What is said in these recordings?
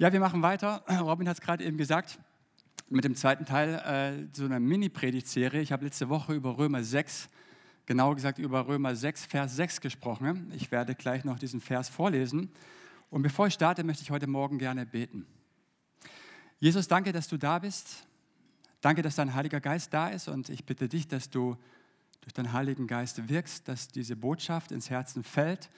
Ja, wir machen weiter. Robin hat es gerade eben gesagt, mit dem zweiten Teil äh, so einer Mini-Predigtserie. Ich habe letzte Woche über Römer 6, genauer gesagt über Römer 6, Vers 6 gesprochen. Ich werde gleich noch diesen Vers vorlesen. Und bevor ich starte, möchte ich heute Morgen gerne beten. Jesus, danke, dass du da bist. Danke, dass dein Heiliger Geist da ist. Und ich bitte dich, dass du durch deinen Heiligen Geist wirkst, dass diese Botschaft ins Herzen fällt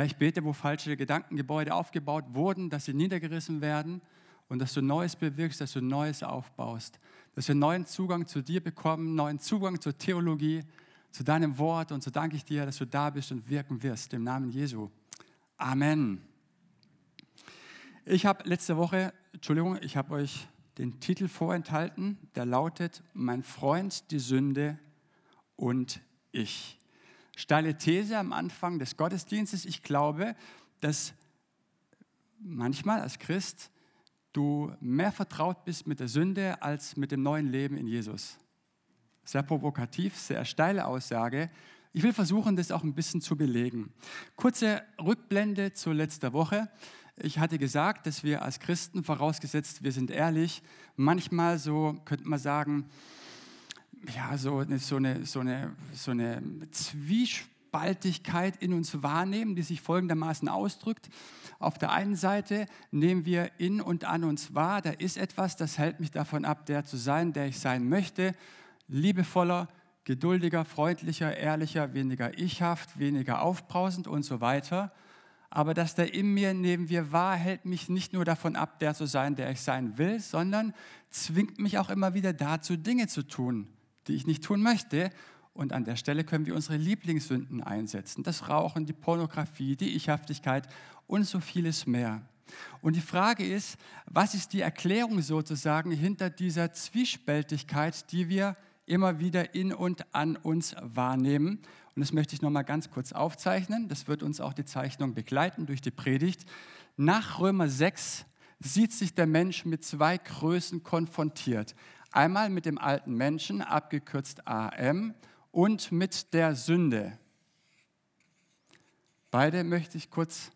Herr, ich bete, wo falsche Gedankengebäude aufgebaut wurden, dass sie niedergerissen werden und dass du Neues bewirkst, dass du Neues aufbaust, dass wir neuen Zugang zu dir bekommen, neuen Zugang zur Theologie, zu deinem Wort. Und so danke ich dir, dass du da bist und wirken wirst, im Namen Jesu. Amen. Ich habe letzte Woche, Entschuldigung, ich habe euch den Titel vorenthalten, der lautet Mein Freund, die Sünde und ich steile These am Anfang des Gottesdienstes. Ich glaube, dass manchmal als Christ du mehr vertraut bist mit der Sünde als mit dem neuen Leben in Jesus. Sehr provokativ, sehr steile Aussage. Ich will versuchen, das auch ein bisschen zu belegen. Kurze Rückblende zu letzter Woche. Ich hatte gesagt, dass wir als Christen, vorausgesetzt wir sind ehrlich, manchmal so, könnte man sagen, ja, so, so, eine, so, eine, so eine Zwiespaltigkeit in uns wahrnehmen, die sich folgendermaßen ausdrückt. Auf der einen Seite nehmen wir in und an uns wahr, da ist etwas, das hält mich davon ab, der zu sein, der ich sein möchte, liebevoller, geduldiger, freundlicher, ehrlicher, weniger ichhaft, weniger aufbrausend und so weiter. Aber das da in mir nehmen wir wahr, hält mich nicht nur davon ab, der zu sein, der ich sein will, sondern zwingt mich auch immer wieder dazu, Dinge zu tun, die ich nicht tun möchte. Und an der Stelle können wir unsere Lieblingssünden einsetzen. Das Rauchen, die Pornografie, die Ichhaftigkeit und so vieles mehr. Und die Frage ist, was ist die Erklärung sozusagen hinter dieser Zwiespältigkeit, die wir immer wieder in und an uns wahrnehmen? Und das möchte ich nochmal ganz kurz aufzeichnen. Das wird uns auch die Zeichnung begleiten durch die Predigt. Nach Römer 6 sieht sich der Mensch mit zwei Größen konfrontiert. Einmal mit dem alten Menschen, abgekürzt AM, und mit der Sünde. Beide möchte ich kurz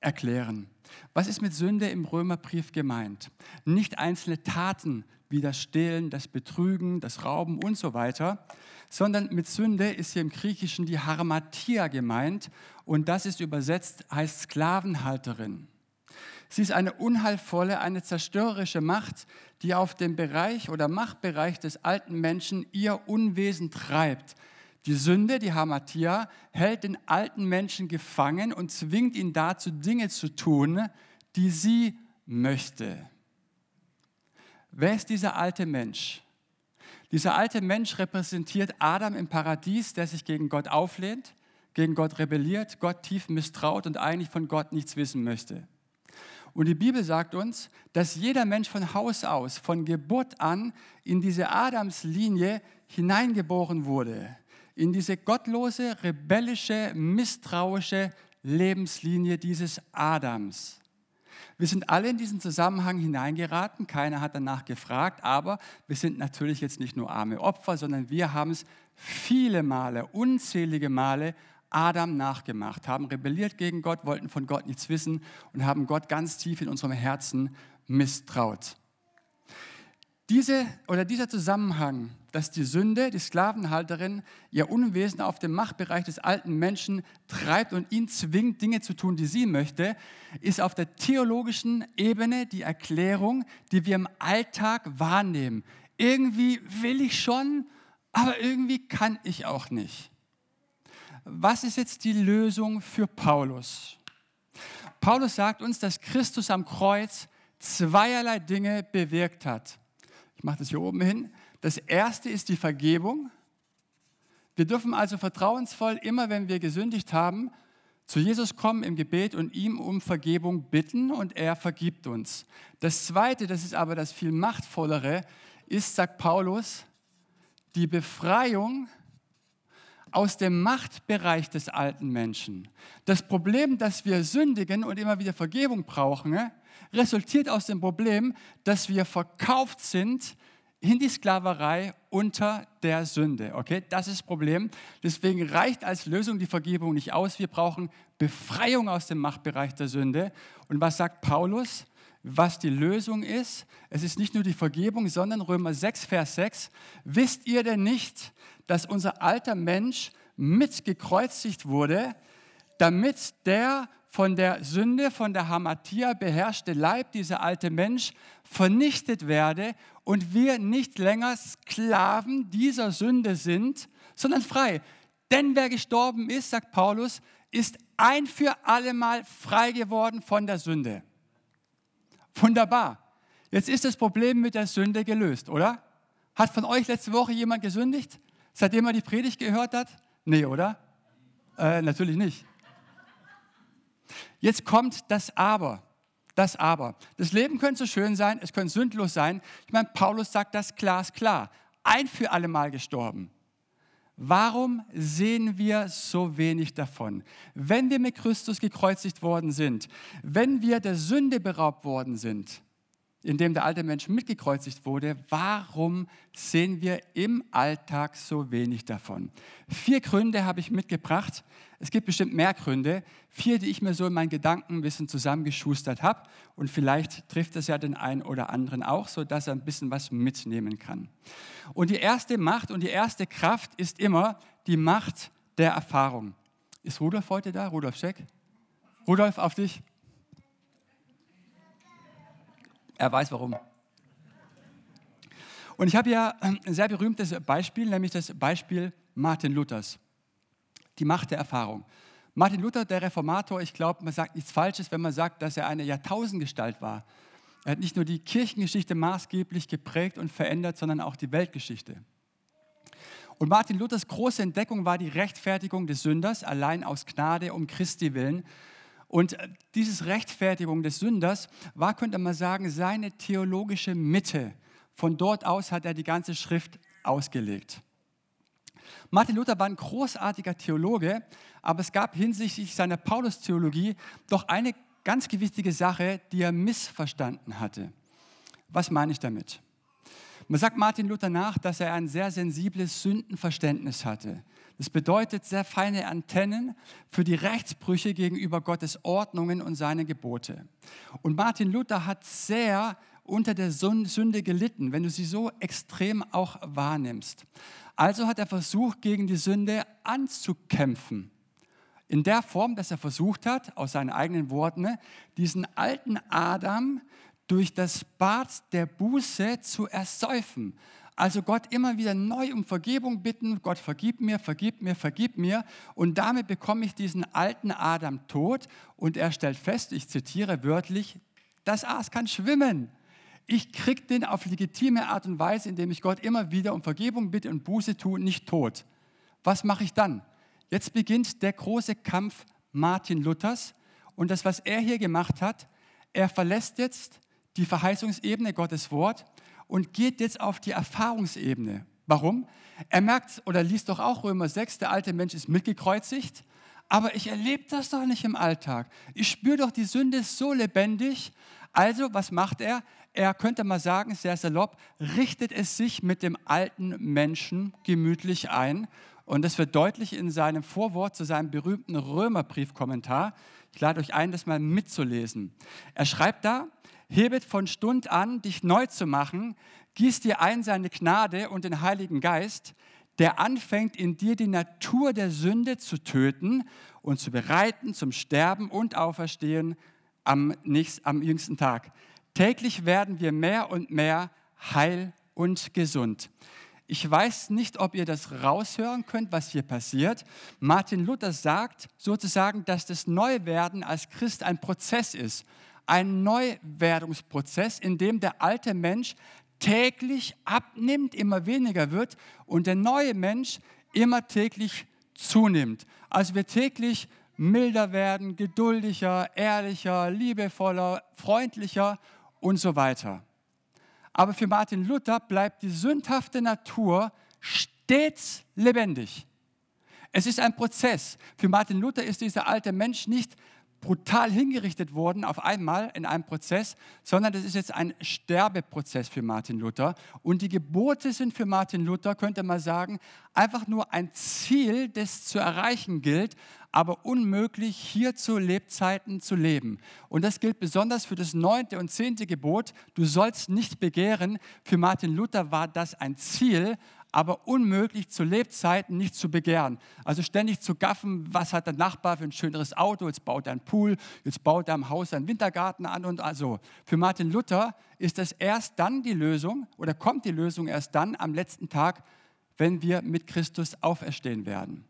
erklären. Was ist mit Sünde im Römerbrief gemeint? Nicht einzelne Taten wie das Stehlen, das Betrügen, das Rauben und so weiter, sondern mit Sünde ist hier im Griechischen die Harmatia gemeint und das ist übersetzt heißt Sklavenhalterin. Sie ist eine unheilvolle, eine zerstörerische Macht, die auf dem Bereich oder Machtbereich des alten Menschen ihr Unwesen treibt. Die Sünde, die Hamatia, hält den alten Menschen gefangen und zwingt ihn dazu, Dinge zu tun, die sie möchte. Wer ist dieser alte Mensch? Dieser alte Mensch repräsentiert Adam im Paradies, der sich gegen Gott auflehnt, gegen Gott rebelliert, Gott tief misstraut und eigentlich von Gott nichts wissen möchte. Und die Bibel sagt uns, dass jeder Mensch von Haus aus, von Geburt an, in diese Adamslinie hineingeboren wurde. In diese gottlose, rebellische, misstrauische Lebenslinie dieses Adams. Wir sind alle in diesen Zusammenhang hineingeraten, keiner hat danach gefragt, aber wir sind natürlich jetzt nicht nur arme Opfer, sondern wir haben es viele Male, unzählige Male Adam nachgemacht, haben rebelliert gegen Gott, wollten von Gott nichts wissen und haben Gott ganz tief in unserem Herzen misstraut. Diese, oder dieser Zusammenhang, dass die Sünde, die Sklavenhalterin, ihr Unwesen auf dem Machtbereich des alten Menschen treibt und ihn zwingt, Dinge zu tun, die sie möchte, ist auf der theologischen Ebene die Erklärung, die wir im Alltag wahrnehmen. Irgendwie will ich schon, aber irgendwie kann ich auch nicht was ist jetzt die Lösung für Paulus? Paulus sagt uns, dass Christus am Kreuz zweierlei Dinge bewirkt hat. Ich mache das hier oben hin. Das erste ist die Vergebung. Wir dürfen also vertrauensvoll immer, wenn wir gesündigt haben, zu Jesus kommen im Gebet und ihm um Vergebung bitten und er vergibt uns. Das zweite, das ist aber das viel machtvollere, ist, sagt Paulus, die Befreiung aus dem Machtbereich des alten Menschen. Das Problem, dass wir sündigen und immer wieder Vergebung brauchen, ne, resultiert aus dem Problem, dass wir verkauft sind in die Sklaverei unter der Sünde. Okay, das ist das Problem. Deswegen reicht als Lösung die Vergebung nicht aus. Wir brauchen Befreiung aus dem Machtbereich der Sünde. Und was sagt Paulus? Was die Lösung ist. Es ist nicht nur die Vergebung, sondern Römer 6, Vers 6. Wisst ihr denn nicht, dass unser alter Mensch mitgekreuzigt wurde, damit der von der Sünde, von der Hamatia beherrschte Leib, dieser alte Mensch, vernichtet werde und wir nicht länger Sklaven dieser Sünde sind, sondern frei. Denn wer gestorben ist, sagt Paulus, ist ein für allemal frei geworden von der Sünde. Wunderbar. Jetzt ist das Problem mit der Sünde gelöst, oder? Hat von euch letzte Woche jemand gesündigt, seitdem er die Predigt gehört hat? Nee, oder? Äh, natürlich nicht. Jetzt kommt das Aber. Das Aber. Das Leben könnte so schön sein, es könnte sündlos sein. Ich meine, Paulus sagt das glasklar. Ein für allemal gestorben. Warum sehen wir so wenig davon? Wenn wir mit Christus gekreuzigt worden sind, wenn wir der Sünde beraubt worden sind, indem der alte Mensch mitgekreuzigt wurde, warum sehen wir im Alltag so wenig davon? Vier Gründe habe ich mitgebracht. Es gibt bestimmt mehr Gründe. Vier, die ich mir so in meinen Gedanken ein bisschen zusammengeschustert habe. Und vielleicht trifft es ja den einen oder anderen auch, sodass er ein bisschen was mitnehmen kann. Und die erste Macht und die erste Kraft ist immer die Macht der Erfahrung. Ist Rudolf heute da? Rudolf Scheck? Rudolf, auf dich. Er weiß warum. Und ich habe ja ein sehr berühmtes Beispiel, nämlich das Beispiel Martin Luthers. Die Macht der Erfahrung. Martin Luther, der Reformator, ich glaube, man sagt nichts Falsches, wenn man sagt, dass er eine Jahrtausendgestalt war. Er hat nicht nur die Kirchengeschichte maßgeblich geprägt und verändert, sondern auch die Weltgeschichte. Und Martin Luthers große Entdeckung war die Rechtfertigung des Sünders allein aus Gnade um Christi willen. Und äh, dieses Rechtfertigung des Sünders war, könnte man sagen, seine theologische Mitte. Von dort aus hat er die ganze Schrift ausgelegt. Martin Luther war ein großartiger Theologe, aber es gab hinsichtlich seiner Paulus-Theologie doch eine ganz wichtige Sache, die er missverstanden hatte. Was meine ich damit? Man sagt Martin Luther nach, dass er ein sehr sensibles Sündenverständnis hatte. Das bedeutet sehr feine Antennen für die Rechtsbrüche gegenüber Gottes Ordnungen und seine Gebote. Und Martin Luther hat sehr unter der Sünde gelitten, wenn du sie so extrem auch wahrnimmst. Also hat er versucht, gegen die Sünde anzukämpfen. In der Form, dass er versucht hat, aus seinen eigenen Worten, diesen alten Adam durch das Bad der Buße zu ersäufen. Also Gott immer wieder neu um Vergebung bitten, Gott vergib mir, vergib mir, vergib mir. Und damit bekomme ich diesen alten Adam tot. Und er stellt fest, ich zitiere wörtlich, das Aas kann schwimmen. Ich kriege den auf legitime Art und Weise, indem ich Gott immer wieder um Vergebung bitte und Buße tue, nicht tot. Was mache ich dann? Jetzt beginnt der große Kampf Martin Luthers. Und das, was er hier gemacht hat, er verlässt jetzt die Verheißungsebene Gottes Wort und geht jetzt auf die Erfahrungsebene. Warum? Er merkt oder liest doch auch Römer 6, der alte Mensch ist mitgekreuzigt, aber ich erlebe das doch nicht im Alltag. Ich spüre doch die Sünde so lebendig. Also, was macht er? Er könnte mal sagen, sehr salopp, richtet es sich mit dem alten Menschen gemütlich ein. Und das wird deutlich in seinem Vorwort zu seinem berühmten Römerbriefkommentar. Ich lade euch ein, das mal mitzulesen. Er schreibt da, hebet von Stund an, dich neu zu machen, gieß dir ein seine Gnade und den Heiligen Geist, der anfängt in dir die Natur der Sünde zu töten und zu bereiten zum Sterben und Auferstehen am, nächsten, am jüngsten Tag. Täglich werden wir mehr und mehr heil und gesund. Ich weiß nicht, ob ihr das raushören könnt, was hier passiert. Martin Luther sagt sozusagen, dass das Neuwerden als Christ ein Prozess ist ein Neuwerdungsprozess, in dem der alte Mensch täglich abnimmt, immer weniger wird und der neue Mensch immer täglich zunimmt. Also wir täglich milder werden, geduldiger, ehrlicher, liebevoller, freundlicher und so weiter. Aber für Martin Luther bleibt die sündhafte Natur stets lebendig. Es ist ein Prozess. Für Martin Luther ist dieser alte Mensch nicht brutal hingerichtet worden auf einmal in einem Prozess, sondern das ist jetzt ein Sterbeprozess für Martin Luther. Und die Gebote sind für Martin Luther, könnte man sagen, einfach nur ein Ziel, das zu erreichen gilt, aber unmöglich, hier zu Lebzeiten zu leben. Und das gilt besonders für das neunte und zehnte Gebot, du sollst nicht begehren. Für Martin Luther war das ein Ziel, aber unmöglich zu Lebzeiten nicht zu begehren. Also ständig zu gaffen, was hat der Nachbar für ein schöneres Auto, jetzt baut er einen Pool, jetzt baut er am Haus einen Wintergarten an und also. Für Martin Luther ist das erst dann die Lösung oder kommt die Lösung erst dann am letzten Tag, wenn wir mit Christus auferstehen werden.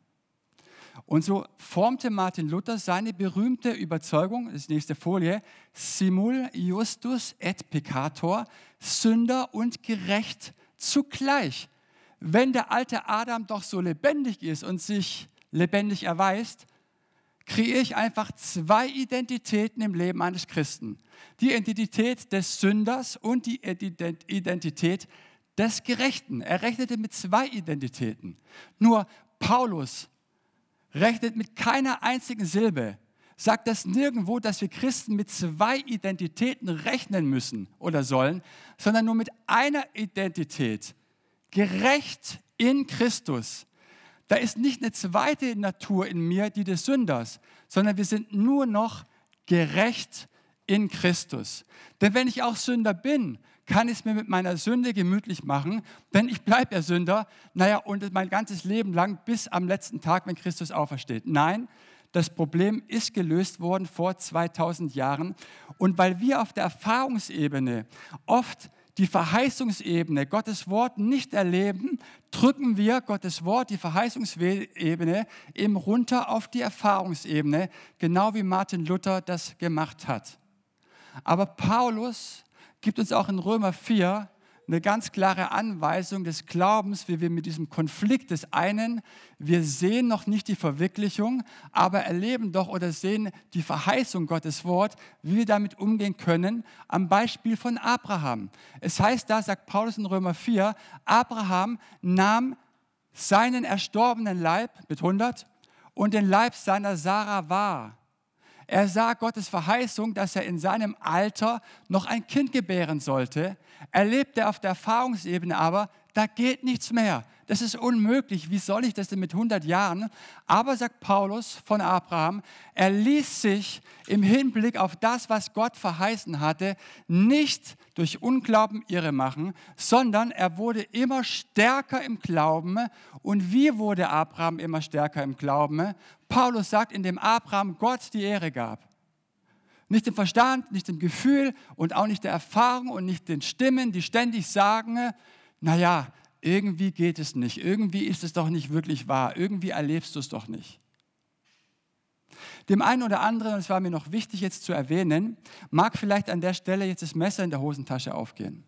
Und so formte Martin Luther seine berühmte Überzeugung, das ist die nächste Folie, simul justus et peccator, Sünder und gerecht zugleich. Wenn der alte Adam doch so lebendig ist und sich lebendig erweist, kreiere ich einfach zwei Identitäten im Leben eines Christen. Die Identität des Sünders und die Identität des Gerechten. Er rechnete mit zwei Identitäten. Nur Paulus rechnet mit keiner einzigen Silbe, sagt das nirgendwo, dass wir Christen mit zwei Identitäten rechnen müssen oder sollen, sondern nur mit einer Identität, gerecht in Christus. Da ist nicht eine zweite Natur in mir, die des Sünders, sondern wir sind nur noch gerecht in Christus. Denn wenn ich auch Sünder bin, kann ich es mir mit meiner Sünde gemütlich machen, denn ich bleibe ja Sünder, naja, und mein ganzes Leben lang bis am letzten Tag, wenn Christus aufersteht. Nein, das Problem ist gelöst worden vor 2000 Jahren. Und weil wir auf der Erfahrungsebene oft die Verheißungsebene, Gottes Wort nicht erleben, drücken wir Gottes Wort, die Verheißungsebene, eben runter auf die Erfahrungsebene, genau wie Martin Luther das gemacht hat. Aber Paulus gibt uns auch in Römer 4 eine ganz klare Anweisung des Glaubens, wie wir mit diesem Konflikt des einen, wir sehen noch nicht die Verwirklichung, aber erleben doch oder sehen die Verheißung Gottes Wort, wie wir damit umgehen können, am Beispiel von Abraham. Es heißt da, sagt Paulus in Römer 4, Abraham nahm seinen erstorbenen Leib mit 100 und den Leib seiner Sarah wahr. Er sah Gottes Verheißung, dass er in seinem Alter noch ein Kind gebären sollte. Er lebte auf der Erfahrungsebene aber, da geht nichts mehr. Das ist unmöglich. Wie soll ich das denn mit 100 Jahren? Aber, sagt Paulus von Abraham, er ließ sich im Hinblick auf das, was Gott verheißen hatte, nicht durch Unglauben irre machen, sondern er wurde immer stärker im Glauben. Und wie wurde Abraham immer stärker im Glauben? Paulus sagt, indem Abraham Gott die Ehre gab. Nicht dem Verstand, nicht dem Gefühl und auch nicht der Erfahrung und nicht den Stimmen, die ständig sagen, naja, irgendwie geht es nicht, irgendwie ist es doch nicht wirklich wahr, irgendwie erlebst du es doch nicht. Dem einen oder anderen, und es war mir noch wichtig jetzt zu erwähnen, mag vielleicht an der Stelle jetzt das Messer in der Hosentasche aufgehen.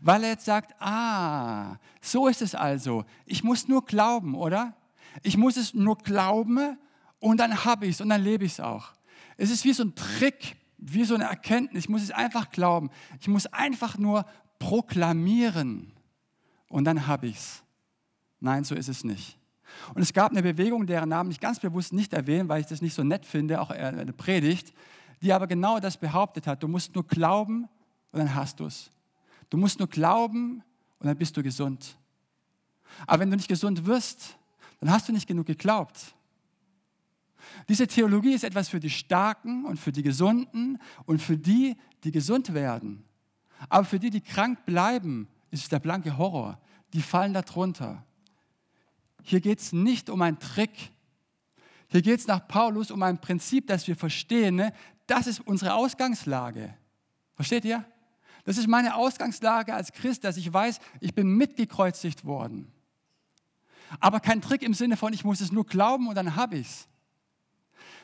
Weil er jetzt sagt, ah, so ist es also. Ich muss nur glauben, oder? Ich muss es nur glauben und dann habe ich es und dann lebe ich es auch. Es ist wie so ein Trick, wie so eine Erkenntnis. Ich muss es einfach glauben. Ich muss einfach nur proklamieren und dann habe ich es. Nein, so ist es nicht. Und es gab eine Bewegung, deren Namen ich ganz bewusst nicht erwähne, weil ich das nicht so nett finde, auch eine Predigt, die aber genau das behauptet hat. Du musst nur glauben und dann hast du es. Du musst nur glauben und dann bist du gesund. Aber wenn du nicht gesund wirst, dann hast du nicht genug geglaubt. Diese Theologie ist etwas für die Starken und für die Gesunden und für die, die gesund werden. Aber für die, die krank bleiben, ist der blanke Horror. Die fallen darunter. Hier geht es nicht um einen Trick. Hier geht es nach Paulus um ein Prinzip, das wir verstehen. Ne? Das ist unsere Ausgangslage. Versteht ihr? Das ist meine Ausgangslage als Christ, dass ich weiß, ich bin mitgekreuzigt worden. Aber kein Trick im Sinne von, ich muss es nur glauben und dann habe ich es.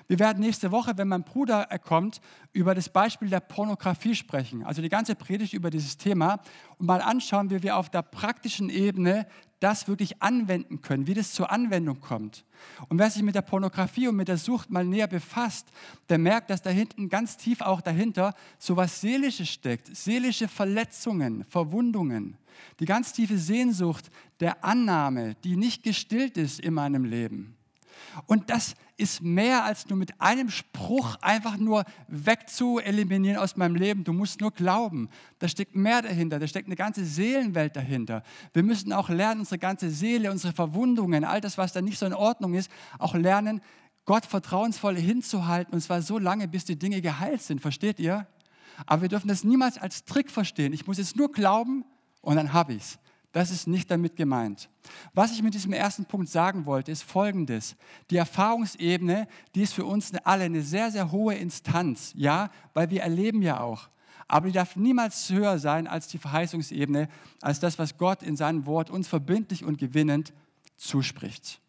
Wir werden nächste Woche, wenn mein Bruder kommt, über das Beispiel der Pornografie sprechen. Also die ganze Predigt über dieses Thema und mal anschauen, wie wir auf der praktischen Ebene das wirklich anwenden können, wie das zur Anwendung kommt. Und wer sich mit der Pornografie und mit der Sucht mal näher befasst, der merkt, dass da hinten ganz tief auch dahinter so was Seelisches steckt, seelische Verletzungen, Verwundungen, die ganz tiefe Sehnsucht der Annahme, die nicht gestillt ist in meinem Leben. Und das ist mehr als nur mit einem Spruch einfach nur wegzueliminieren aus meinem Leben. Du musst nur glauben. Da steckt mehr dahinter. Da steckt eine ganze Seelenwelt dahinter. Wir müssen auch lernen, unsere ganze Seele, unsere Verwundungen, all das, was da nicht so in Ordnung ist, auch lernen, Gott vertrauensvoll hinzuhalten und zwar so lange, bis die Dinge geheilt sind. Versteht ihr? Aber wir dürfen das niemals als Trick verstehen. Ich muss es nur glauben und dann habe ich es. Das ist nicht damit gemeint. Was ich mit diesem ersten Punkt sagen wollte, ist Folgendes. Die Erfahrungsebene, die ist für uns alle eine sehr, sehr hohe Instanz. Ja, weil wir erleben ja auch. Aber die darf niemals höher sein als die Verheißungsebene, als das, was Gott in seinem Wort uns verbindlich und gewinnend zuspricht.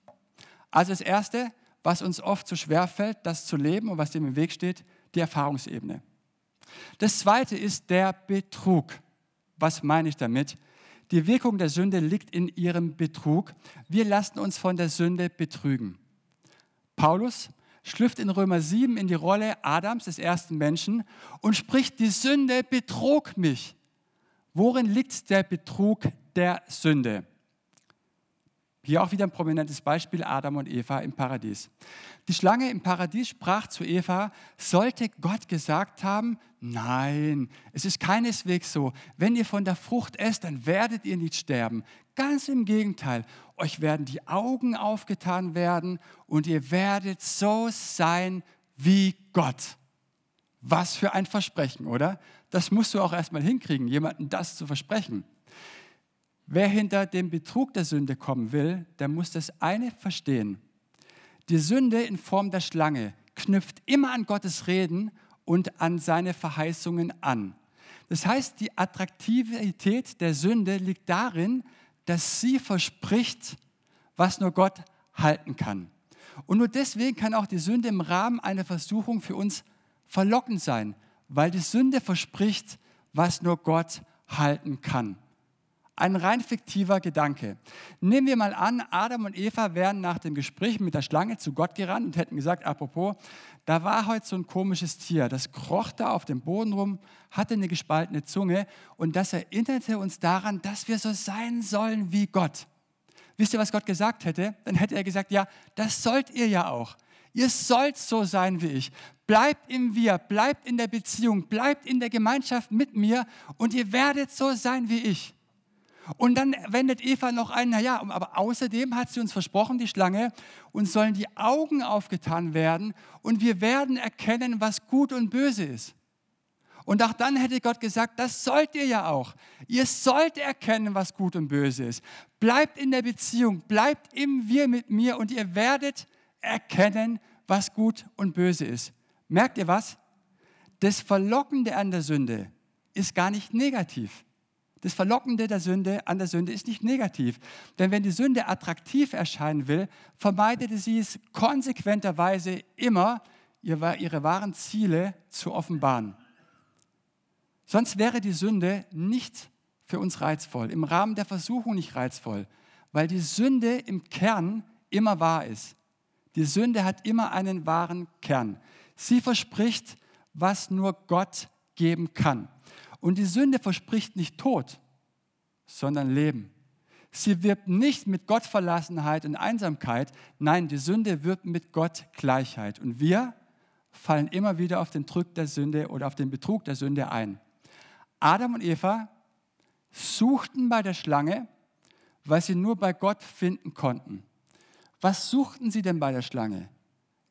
Also das Erste, was uns oft so schwer fällt, das zu leben und was dem im Weg steht, die Erfahrungsebene. Das Zweite ist der Betrug. Was meine ich damit? Die Wirkung der Sünde liegt in ihrem Betrug. Wir lassen uns von der Sünde betrügen. Paulus schlüpft in Römer 7 in die Rolle Adams, des ersten Menschen, und spricht, die Sünde betrog mich. Worin liegt der Betrug der Sünde? Hier auch wieder ein prominentes Beispiel, Adam und Eva im Paradies. Die Schlange im Paradies sprach zu Eva, sollte Gott gesagt haben, nein, es ist keineswegs so, wenn ihr von der Frucht esst, dann werdet ihr nicht sterben. Ganz im Gegenteil, euch werden die Augen aufgetan werden und ihr werdet so sein wie Gott. Was für ein Versprechen, oder? Das musst du auch erstmal hinkriegen, jemandem das zu versprechen. Wer hinter dem Betrug der Sünde kommen will, der muss das eine verstehen. Die Sünde in Form der Schlange knüpft immer an Gottes Reden und an seine Verheißungen an. Das heißt, die Attraktivität der Sünde liegt darin, dass sie verspricht, was nur Gott halten kann. Und nur deswegen kann auch die Sünde im Rahmen einer Versuchung für uns verlockend sein, weil die Sünde verspricht, was nur Gott halten kann. Ein rein fiktiver Gedanke. Nehmen wir mal an, Adam und Eva wären nach dem Gespräch mit der Schlange zu Gott gerannt und hätten gesagt, apropos, da war heute so ein komisches Tier, das kroch da auf dem Boden rum, hatte eine gespaltene Zunge und das erinnerte uns daran, dass wir so sein sollen wie Gott. Wisst ihr, was Gott gesagt hätte? Dann hätte er gesagt, ja, das sollt ihr ja auch. Ihr sollt so sein wie ich. Bleibt im Wir, bleibt in der Beziehung, bleibt in der Gemeinschaft mit mir und ihr werdet so sein wie ich. Und dann wendet Eva noch ein, naja, aber außerdem hat sie uns versprochen, die Schlange, uns sollen die Augen aufgetan werden und wir werden erkennen, was gut und böse ist. Und auch dann hätte Gott gesagt, das sollt ihr ja auch. Ihr sollt erkennen, was gut und böse ist. Bleibt in der Beziehung, bleibt im Wir mit mir und ihr werdet erkennen, was gut und böse ist. Merkt ihr was? Das Verlockende an der Sünde ist gar nicht negativ. Das Verlockende der Sünde an der Sünde ist nicht negativ. Denn wenn die Sünde attraktiv erscheinen will, vermeidet sie es konsequenterweise immer, ihre wahren Ziele zu offenbaren. Sonst wäre die Sünde nicht für uns reizvoll, im Rahmen der Versuchung nicht reizvoll, weil die Sünde im Kern immer wahr ist. Die Sünde hat immer einen wahren Kern. Sie verspricht, was nur Gott geben kann. Und die Sünde verspricht nicht Tod, sondern Leben. Sie wirbt nicht mit Gottverlassenheit und Einsamkeit, nein, die Sünde wirbt mit Gott Gleichheit. Und wir fallen immer wieder auf den Druck der Sünde oder auf den Betrug der Sünde ein. Adam und Eva suchten bei der Schlange, weil sie nur bei Gott finden konnten. Was suchten sie denn bei der Schlange?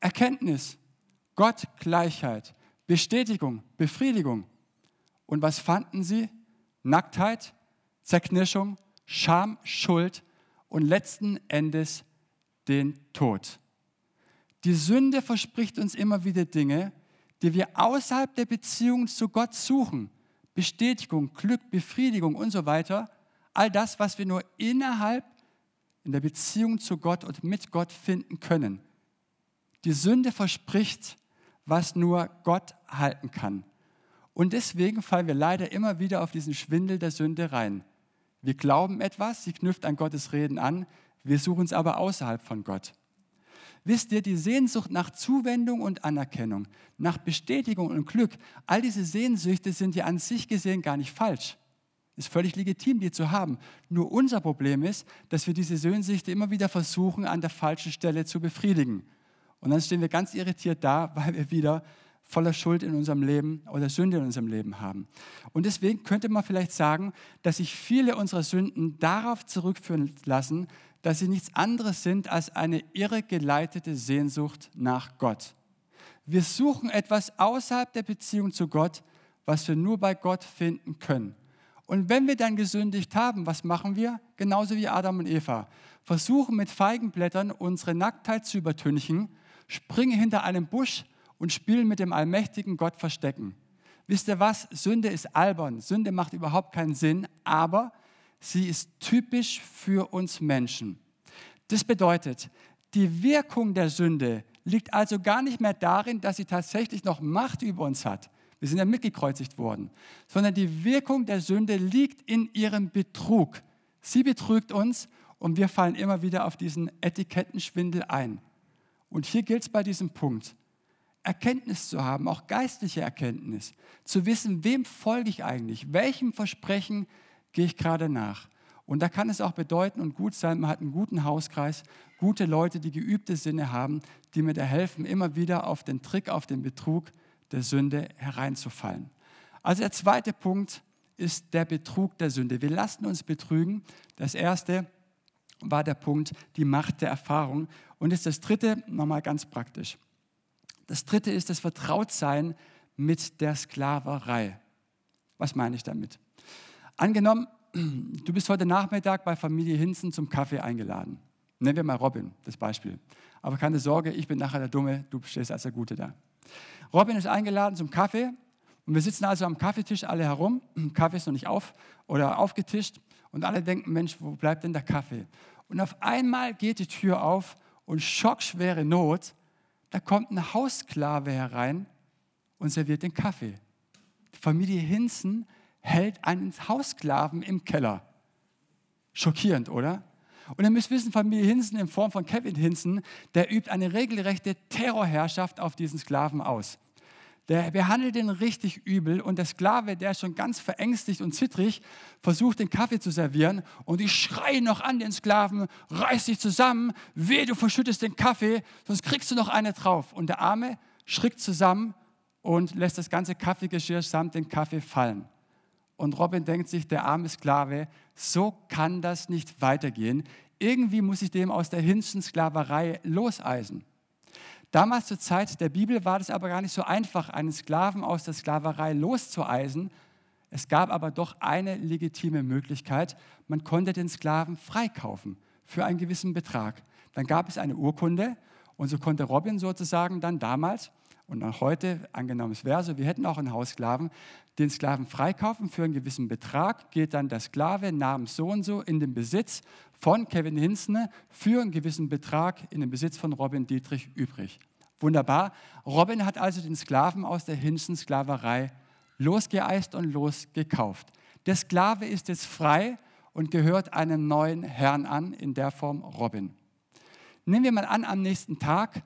Erkenntnis, Gott Gleichheit, Bestätigung, Befriedigung. Und was fanden sie? Nacktheit, Zerknirschung, Scham, Schuld und letzten Endes den Tod. Die Sünde verspricht uns immer wieder Dinge, die wir außerhalb der Beziehung zu Gott suchen. Bestätigung, Glück, Befriedigung und so weiter. All das, was wir nur innerhalb in der Beziehung zu Gott und mit Gott finden können. Die Sünde verspricht, was nur Gott halten kann. Und deswegen fallen wir leider immer wieder auf diesen Schwindel der Sünde rein. Wir glauben etwas, sie knüpft an Gottes Reden an, wir suchen es aber außerhalb von Gott. Wisst ihr, die Sehnsucht nach Zuwendung und Anerkennung, nach Bestätigung und Glück, all diese Sehnsüchte sind ja an sich gesehen gar nicht falsch. Ist völlig legitim, die zu haben. Nur unser Problem ist, dass wir diese Sehnsüchte immer wieder versuchen, an der falschen Stelle zu befriedigen. Und dann stehen wir ganz irritiert da, weil wir wieder voller Schuld in unserem Leben oder Sünde in unserem Leben haben. Und deswegen könnte man vielleicht sagen, dass sich viele unserer Sünden darauf zurückführen lassen, dass sie nichts anderes sind als eine irregeleitete Sehnsucht nach Gott. Wir suchen etwas außerhalb der Beziehung zu Gott, was wir nur bei Gott finden können. Und wenn wir dann gesündigt haben, was machen wir? Genauso wie Adam und Eva. Versuchen mit Feigenblättern unsere Nacktheit zu übertünchen, springen hinter einem Busch und spielen mit dem allmächtigen Gott Verstecken. Wisst ihr was? Sünde ist albern. Sünde macht überhaupt keinen Sinn, aber sie ist typisch für uns Menschen. Das bedeutet, die Wirkung der Sünde liegt also gar nicht mehr darin, dass sie tatsächlich noch Macht über uns hat. Wir sind ja mitgekreuzigt worden. Sondern die Wirkung der Sünde liegt in ihrem Betrug. Sie betrügt uns und wir fallen immer wieder auf diesen Etikettenschwindel ein. Und hier gilt es bei diesem Punkt, Erkenntnis zu haben, auch geistliche Erkenntnis, zu wissen, wem folge ich eigentlich, welchem Versprechen gehe ich gerade nach. Und da kann es auch bedeuten und gut sein, man hat einen guten Hauskreis, gute Leute, die geübte Sinne haben, die mir da helfen, immer wieder auf den Trick, auf den Betrug der Sünde hereinzufallen. Also der zweite Punkt ist der Betrug der Sünde. Wir lassen uns betrügen. Das erste war der Punkt, die Macht der Erfahrung. Und ist das dritte nochmal ganz praktisch. Das dritte ist das Vertrautsein mit der Sklaverei. Was meine ich damit? Angenommen, du bist heute Nachmittag bei Familie Hinzen zum Kaffee eingeladen. Nennen wir mal Robin, das Beispiel. Aber keine Sorge, ich bin nachher der Dumme, du stehst als der Gute da. Robin ist eingeladen zum Kaffee und wir sitzen also am Kaffeetisch alle herum. Kaffee ist noch nicht auf oder aufgetischt und alle denken, Mensch, wo bleibt denn der Kaffee? Und auf einmal geht die Tür auf und schockschwere Not, da kommt ein Haussklave herein und serviert den Kaffee. Die Familie Hinzen hält einen Haussklaven im Keller. Schockierend, oder? Und ihr müsst wissen, Familie Hinsen in Form von Kevin Hinsen, der übt eine regelrechte Terrorherrschaft auf diesen Sklaven aus. Der behandelt ihn richtig übel und der Sklave, der ist schon ganz verängstigt und zittrig, versucht den Kaffee zu servieren und die schreien noch an den Sklaven, reiß dich zusammen, weh, du verschüttest den Kaffee, sonst kriegst du noch eine drauf. Und der Arme schrickt zusammen und lässt das ganze Kaffeegeschirr samt den Kaffee fallen. Und Robin denkt sich, der arme Sklave, so kann das nicht weitergehen. Irgendwie muss ich dem aus der Hinschen Sklaverei loseisen. Damals zur Zeit der Bibel war es aber gar nicht so einfach, einen Sklaven aus der Sklaverei loszueisen. Es gab aber doch eine legitime Möglichkeit. Man konnte den Sklaven freikaufen für einen gewissen Betrag. Dann gab es eine Urkunde und so konnte Robin sozusagen dann damals und auch heute, angenommen es wäre so, wir hätten auch einen Haussklaven, den Sklaven freikaufen für einen gewissen Betrag, geht dann der Sklave namens so und so in den Besitz von Kevin Hinsne für einen gewissen Betrag in den Besitz von Robin Dietrich übrig. Wunderbar. Robin hat also den Sklaven aus der Hinsen-Sklaverei losgeeist und losgekauft. Der Sklave ist jetzt frei und gehört einem neuen Herrn an, in der Form Robin. Nehmen wir mal an, am nächsten Tag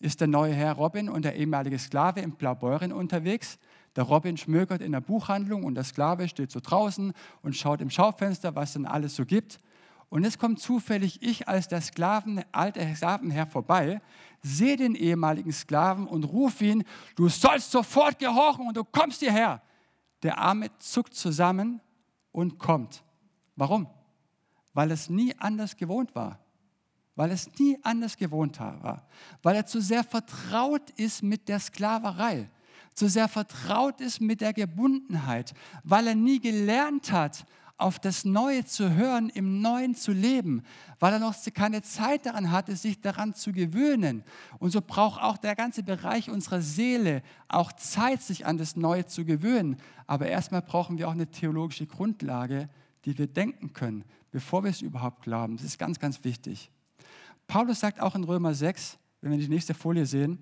ist der neue Herr Robin und der ehemalige Sklave im Blaubeuren unterwegs. Der Robin schmökert in der Buchhandlung und der Sklave steht so draußen und schaut im Schaufenster, was denn alles so gibt. Und jetzt kommt zufällig ich als der Sklaven, alte Sklavenherr vorbei, sehe den ehemaligen Sklaven und rufe ihn, du sollst sofort gehorchen und du kommst hierher. Der Arme zuckt zusammen und kommt. Warum? Weil es nie anders gewohnt war weil es nie anders gewohnt war, weil er zu sehr vertraut ist mit der Sklaverei, zu sehr vertraut ist mit der Gebundenheit, weil er nie gelernt hat, auf das Neue zu hören, im Neuen zu leben, weil er noch keine Zeit daran hatte, sich daran zu gewöhnen. Und so braucht auch der ganze Bereich unserer Seele auch Zeit, sich an das Neue zu gewöhnen. Aber erstmal brauchen wir auch eine theologische Grundlage, die wir denken können, bevor wir es überhaupt glauben. Das ist ganz, ganz wichtig. Paulus sagt auch in Römer 6, wenn wir die nächste Folie sehen,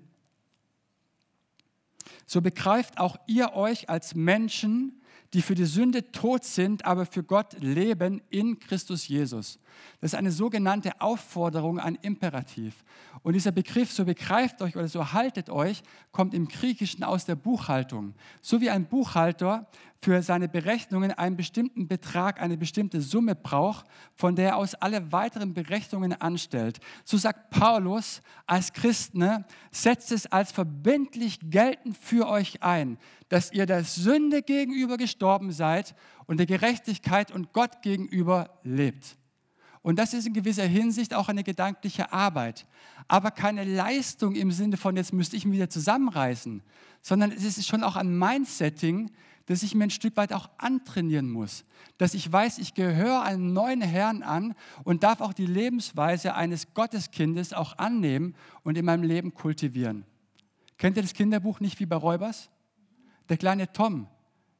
so begreift auch ihr euch als Menschen, die für die Sünde tot sind, aber für Gott leben in Christus Jesus. Das ist eine sogenannte Aufforderung, ein Imperativ. Und dieser Begriff, so begreift euch oder so haltet euch, kommt im Griechischen aus der Buchhaltung. So wie ein Buchhalter für seine Berechnungen einen bestimmten Betrag, eine bestimmte Summe braucht, von der er aus alle weiteren Berechnungen anstellt. So sagt Paulus als Christen, ne, setzt es als verbindlich geltend für euch ein, dass ihr der Sünde gegenüber gestorben seid und der Gerechtigkeit und Gott gegenüber lebt. Und das ist in gewisser Hinsicht auch eine gedankliche Arbeit. Aber keine Leistung im Sinne von, jetzt müsste ich mich wieder zusammenreißen, sondern es ist schon auch ein Mindsetting, das ich mir ein Stück weit auch antrainieren muss. Dass ich weiß, ich gehöre einem neuen Herrn an und darf auch die Lebensweise eines Gotteskindes auch annehmen und in meinem Leben kultivieren. Kennt ihr das Kinderbuch nicht wie bei Räubers? Der kleine Tom,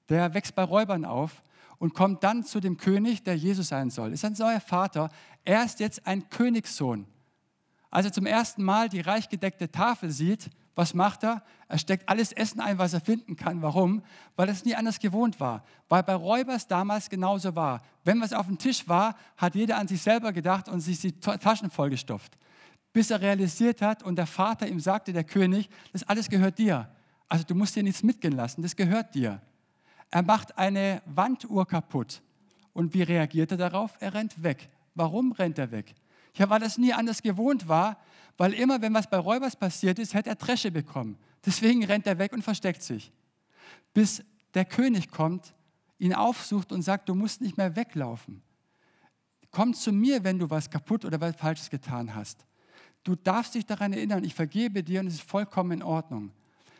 der wächst bei Räubern auf und kommt dann zu dem König, der Jesus sein soll. Ist ein neuer Vater. Er ist jetzt ein Königssohn. Als er zum ersten Mal die reich gedeckte Tafel sieht, was macht er? Er steckt alles Essen ein, was er finden kann. Warum? Weil es nie anders gewohnt war. Weil bei Räubers damals genauso war. Wenn was auf dem Tisch war, hat jeder an sich selber gedacht und sich die Taschen vollgestopft. Bis er realisiert hat und der Vater ihm sagte, der König, das alles gehört dir. Also du musst dir nichts mitgehen lassen, das gehört dir. Er macht eine Wanduhr kaputt. Und wie reagiert er darauf? Er rennt weg. Warum rennt er weg? Ja, weil es nie anders gewohnt war, weil immer, wenn was bei Räubers passiert ist, hätte er Dresche bekommen. Deswegen rennt er weg und versteckt sich. Bis der König kommt, ihn aufsucht und sagt, du musst nicht mehr weglaufen. Komm zu mir, wenn du was kaputt oder was Falsches getan hast. Du darfst dich daran erinnern, ich vergebe dir und es ist vollkommen in Ordnung.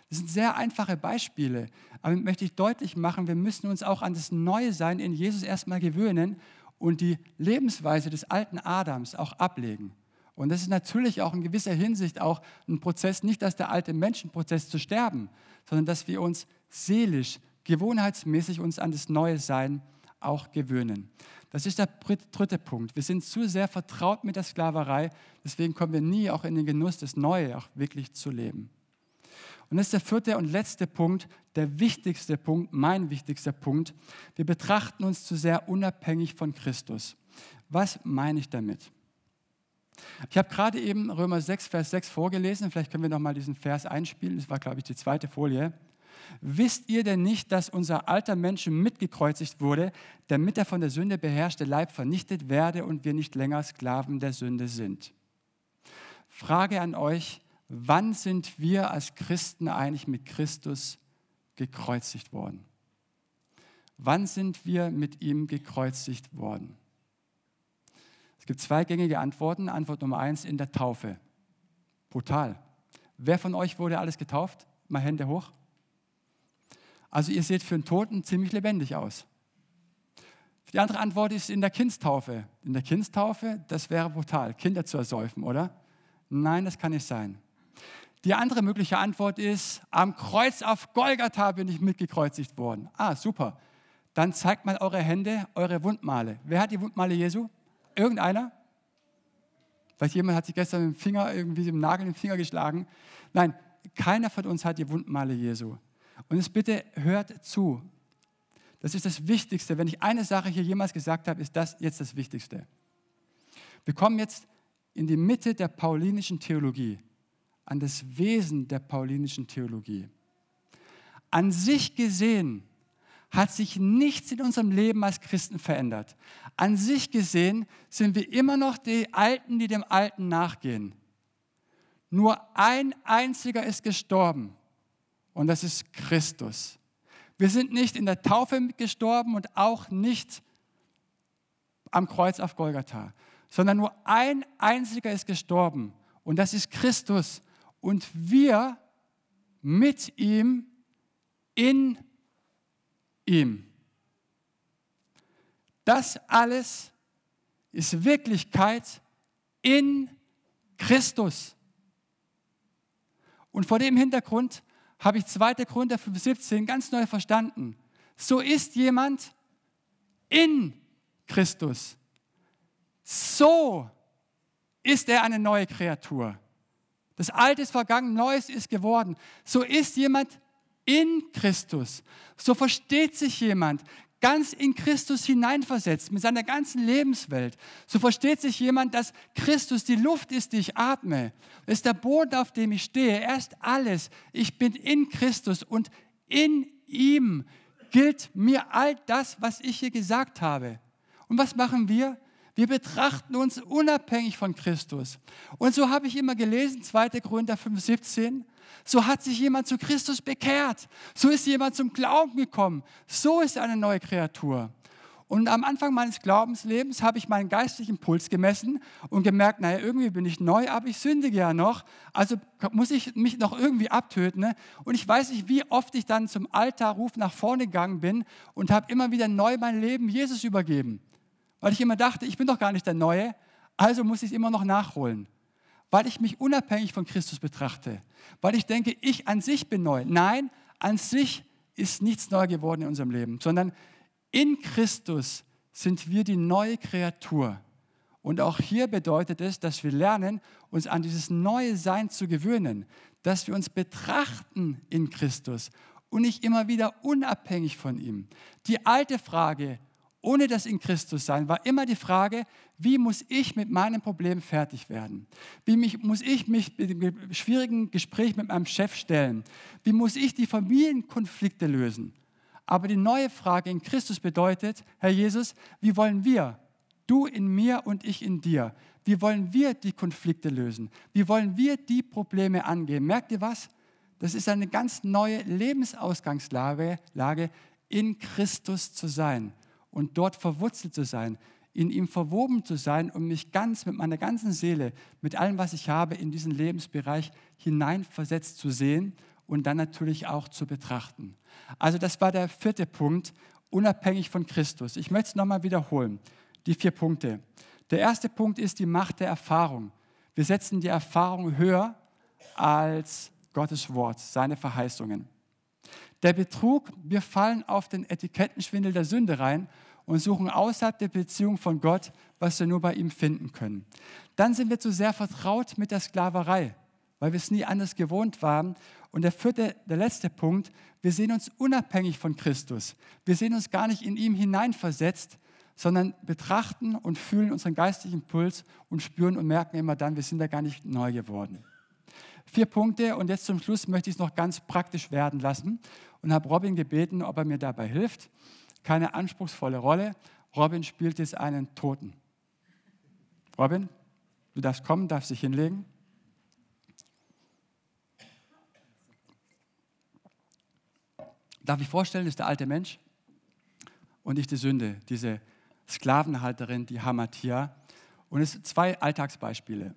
Das sind sehr einfache Beispiele, aber möchte ich deutlich machen, wir müssen uns auch an das Neue Sein in Jesus erstmal gewöhnen und die Lebensweise des alten Adams auch ablegen. Und das ist natürlich auch in gewisser Hinsicht auch ein Prozess, nicht dass der alte Menschenprozess zu sterben, sondern dass wir uns seelisch, gewohnheitsmäßig uns an das neue Sein auch gewöhnen. Das ist der dritte Punkt. Wir sind zu sehr vertraut mit der Sklaverei, deswegen kommen wir nie auch in den Genuss, das Neue auch wirklich zu leben. Und das ist der vierte und letzte Punkt, der wichtigste Punkt, mein wichtigster Punkt. Wir betrachten uns zu sehr unabhängig von Christus. Was meine ich damit? Ich habe gerade eben Römer 6, Vers 6 vorgelesen. Vielleicht können wir noch mal diesen Vers einspielen. Das war, glaube ich, die zweite Folie. Wisst ihr denn nicht, dass unser alter Mensch mitgekreuzigt wurde, damit er von der Sünde beherrschte Leib vernichtet werde und wir nicht länger Sklaven der Sünde sind? Frage an euch, wann sind wir als Christen eigentlich mit Christus gekreuzigt worden? Wann sind wir mit ihm gekreuzigt worden? Es gibt zwei gängige Antworten. Antwort Nummer eins in der Taufe. Brutal. Wer von euch wurde alles getauft? Mal Hände hoch. Also ihr seht für einen Toten ziemlich lebendig aus. Die andere Antwort ist in der Kindstaufe. In der Kindstaufe, das wäre brutal, Kinder zu ersäufen, oder? Nein, das kann nicht sein. Die andere mögliche Antwort ist, am Kreuz auf Golgatha bin ich mitgekreuzigt worden. Ah, super. Dann zeigt mal eure Hände, eure Wundmale. Wer hat die Wundmale Jesu? Irgendeiner? Vielleicht jemand hat sich gestern mit dem Finger, irgendwie dem Nagel im Finger geschlagen. Nein, keiner von uns hat die Wundmale Jesu. Und jetzt bitte hört zu. Das ist das Wichtigste. Wenn ich eine Sache hier jemals gesagt habe, ist das jetzt das Wichtigste. Wir kommen jetzt in die Mitte der paulinischen Theologie an das Wesen der paulinischen Theologie. An sich gesehen hat sich nichts in unserem Leben als Christen verändert. An sich gesehen sind wir immer noch die Alten, die dem Alten nachgehen. Nur ein einziger ist gestorben und das ist Christus. Wir sind nicht in der Taufe gestorben und auch nicht am Kreuz auf Golgatha, sondern nur ein einziger ist gestorben und das ist Christus und wir mit ihm in ihm. Das alles ist Wirklichkeit in Christus. Und vor dem Hintergrund habe ich 2. Korinther 5,17 ganz neu verstanden. So ist jemand in Christus. So ist er eine neue Kreatur. Das Alte ist vergangen, Neues ist geworden. So ist jemand in Christus. So versteht sich jemand ganz in Christus hineinversetzt mit seiner ganzen Lebenswelt. So versteht sich jemand, dass Christus die Luft ist, die ich atme. Ist der Boden, auf dem ich stehe. Er ist alles. Ich bin in Christus und in ihm gilt mir all das, was ich hier gesagt habe. Und was machen wir? Wir betrachten uns unabhängig von Christus. Und so habe ich immer gelesen, 2. Korinther 5,17. So hat sich jemand zu Christus bekehrt. So ist jemand zum Glauben gekommen. So ist eine neue Kreatur. Und am Anfang meines Glaubenslebens habe ich meinen geistlichen Puls gemessen und gemerkt, naja, irgendwie bin ich neu, aber ich sündige ja noch. Also muss ich mich noch irgendwie abtöten. Ne? Und ich weiß nicht, wie oft ich dann zum Altarruf nach vorne gegangen bin und habe immer wieder neu mein Leben Jesus übergeben. Weil ich immer dachte, ich bin doch gar nicht der Neue, also muss ich es immer noch nachholen. Weil ich mich unabhängig von Christus betrachte. Weil ich denke, ich an sich bin neu. Nein, an sich ist nichts neu geworden in unserem Leben, sondern in Christus sind wir die neue Kreatur. Und auch hier bedeutet es, dass wir lernen, uns an dieses neue Sein zu gewöhnen, dass wir uns betrachten in Christus und nicht immer wieder unabhängig von ihm. Die alte Frage, ohne das in Christus sein, war immer die Frage, wie muss ich mit meinem Problem fertig werden? Wie mich, muss ich mich mit dem schwierigen Gespräch mit meinem Chef stellen? Wie muss ich die Familienkonflikte lösen? Aber die neue Frage in Christus bedeutet, Herr Jesus, wie wollen wir, du in mir und ich in dir, wie wollen wir die Konflikte lösen? Wie wollen wir die Probleme angehen? Merkt ihr was? Das ist eine ganz neue Lebensausgangslage, Lage, in Christus zu sein und dort verwurzelt zu sein, in ihm verwoben zu sein und mich ganz mit meiner ganzen Seele, mit allem, was ich habe, in diesen Lebensbereich hineinversetzt zu sehen und dann natürlich auch zu betrachten. Also das war der vierte Punkt, unabhängig von Christus. Ich möchte es nochmal wiederholen, die vier Punkte. Der erste Punkt ist die Macht der Erfahrung. Wir setzen die Erfahrung höher als Gottes Wort, seine Verheißungen. Der Betrug, wir fallen auf den Etikettenschwindel der Sünde rein und suchen außerhalb der Beziehung von Gott, was wir nur bei ihm finden können. Dann sind wir zu sehr vertraut mit der Sklaverei, weil wir es nie anders gewohnt waren und der vierte, der letzte Punkt, wir sehen uns unabhängig von Christus. Wir sehen uns gar nicht in ihm hineinversetzt, sondern betrachten und fühlen unseren geistlichen Puls und spüren und merken immer dann, wir sind da gar nicht neu geworden. Vier Punkte und jetzt zum Schluss möchte ich es noch ganz praktisch werden lassen und habe Robin gebeten, ob er mir dabei hilft. Keine anspruchsvolle Rolle. Robin spielt jetzt einen Toten. Robin, du darfst kommen, darfst dich hinlegen. Darf ich vorstellen, ist der alte Mensch und nicht die Sünde, diese Sklavenhalterin, die Hamatia. Und es sind zwei Alltagsbeispiele.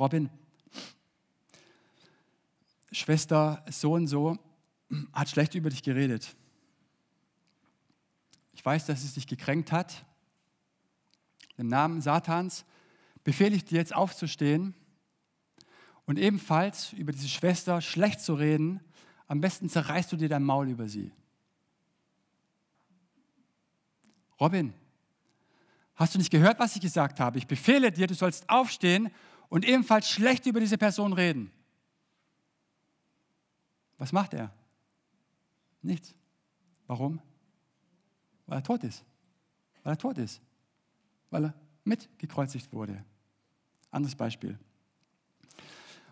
Robin, Schwester so und so hat schlecht über dich geredet. Ich weiß, dass es dich gekränkt hat. Im Namen Satans befehle ich dir jetzt aufzustehen und ebenfalls über diese Schwester schlecht zu reden am besten zerreißt du dir dein Maul über sie. Robin, hast du nicht gehört, was ich gesagt habe? Ich befehle dir, du sollst aufstehen und ebenfalls schlecht über diese Person reden. Was macht er? Nichts. Warum? Weil er tot ist. Weil er tot ist. Weil er mitgekreuzigt wurde. Anderes Beispiel.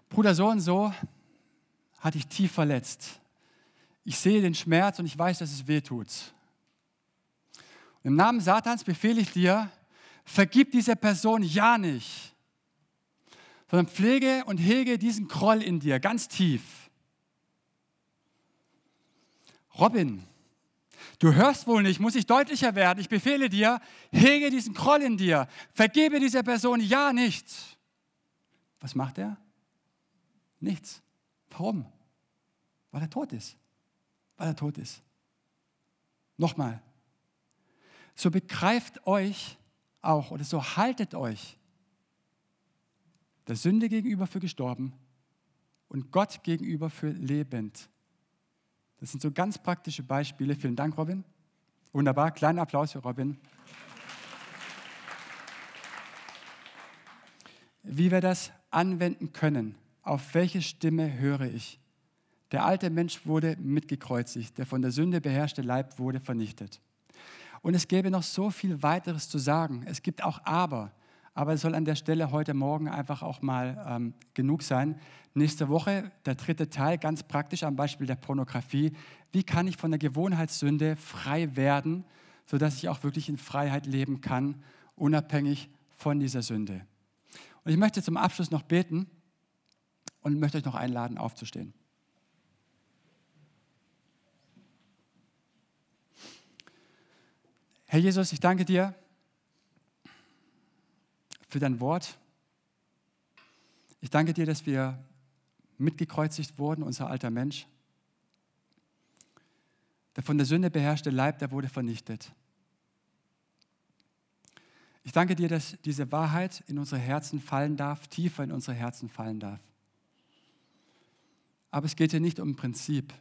Bruder so und so hat dich tief verletzt. Ich sehe den Schmerz und ich weiß, dass es weh tut. Im Namen Satans befehle ich dir, vergib dieser Person ja nicht, sondern pflege und hege diesen Kroll in dir ganz tief. Robin, du hörst wohl nicht, muss ich deutlicher werden. Ich befehle dir, hege diesen Kroll in dir, vergebe dieser Person ja nicht. Was macht er? Nichts. Warum? Weil er tot ist. Weil er tot ist. Nochmal. So begreift euch auch oder so haltet euch der Sünde gegenüber für gestorben und Gott gegenüber für lebend. Das sind so ganz praktische Beispiele. Vielen Dank, Robin. Wunderbar. Kleinen Applaus für Robin. Wie wir das anwenden können auf welche Stimme höre ich? Der alte Mensch wurde mitgekreuzigt, der von der Sünde beherrschte Leib wurde vernichtet. Und es gäbe noch so viel weiteres zu sagen. Es gibt auch Aber. Aber es soll an der Stelle heute Morgen einfach auch mal ähm, genug sein. Nächste Woche der dritte Teil, ganz praktisch am Beispiel der Pornografie. Wie kann ich von der Gewohnheitssünde frei werden, sodass ich auch wirklich in Freiheit leben kann, unabhängig von dieser Sünde? Und ich möchte zum Abschluss noch beten und möchte euch noch einladen, aufzustehen. Herr Jesus, ich danke dir für dein Wort. Ich danke dir, dass wir mitgekreuzigt wurden, unser alter Mensch. Der von der Sünde beherrschte Leib, der wurde vernichtet. Ich danke dir, dass diese Wahrheit in unsere Herzen fallen darf, tiefer in unsere Herzen fallen darf. Aber es geht hier nicht um Prinzip.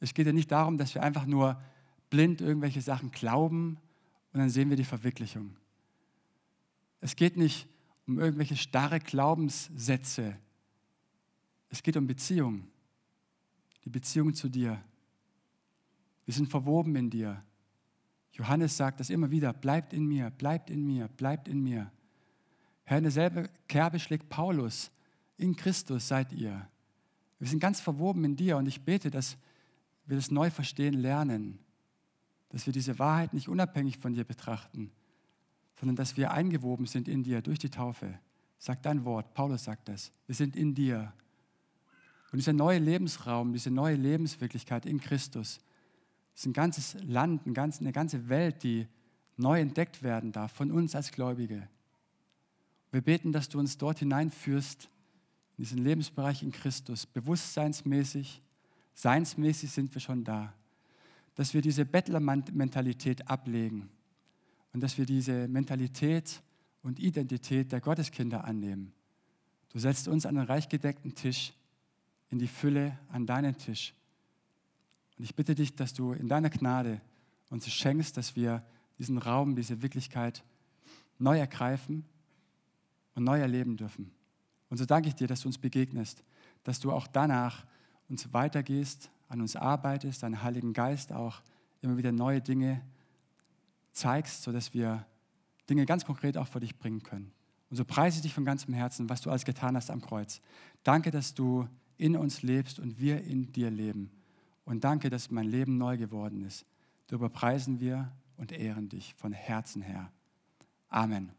Es geht hier nicht darum, dass wir einfach nur blind irgendwelche Sachen glauben und dann sehen wir die Verwirklichung. Es geht nicht um irgendwelche starre Glaubenssätze. Es geht um Beziehung. Die Beziehung zu dir. Wir sind verwoben in dir. Johannes sagt das immer wieder, bleibt in mir, bleibt in mir, bleibt in mir. Herr, in derselbe Kerbe schlägt Paulus. In Christus seid ihr. Wir sind ganz verwoben in dir und ich bete, dass wir das neu verstehen lernen, dass wir diese Wahrheit nicht unabhängig von dir betrachten, sondern dass wir eingewoben sind in dir durch die Taufe. Sagt dein Wort, Paulus sagt das. Wir sind in dir. Und dieser neue Lebensraum, diese neue Lebenswirklichkeit in Christus, ist ein ganzes Land, eine ganze Welt, die neu entdeckt werden darf von uns als Gläubige. Wir beten, dass du uns dort hineinführst, in diesen Lebensbereich in Christus, bewusstseinsmäßig, seinsmäßig sind wir schon da, dass wir diese Bettlermentalität ablegen und dass wir diese Mentalität und Identität der Gotteskinder annehmen. Du setzt uns an einen reich gedeckten Tisch, in die Fülle an deinen Tisch. Und ich bitte dich, dass du in deiner Gnade uns schenkst, dass wir diesen Raum, diese Wirklichkeit neu ergreifen und neu erleben dürfen. Und so danke ich dir, dass du uns begegnest, dass du auch danach uns weitergehst, an uns arbeitest, deinen Heiligen Geist auch immer wieder neue Dinge zeigst, sodass wir Dinge ganz konkret auch vor dich bringen können. Und so preise ich dich von ganzem Herzen, was du alles getan hast am Kreuz. Danke, dass du in uns lebst und wir in dir leben. Und danke, dass mein Leben neu geworden ist. Darüber preisen wir und ehren dich von Herzen her. Amen.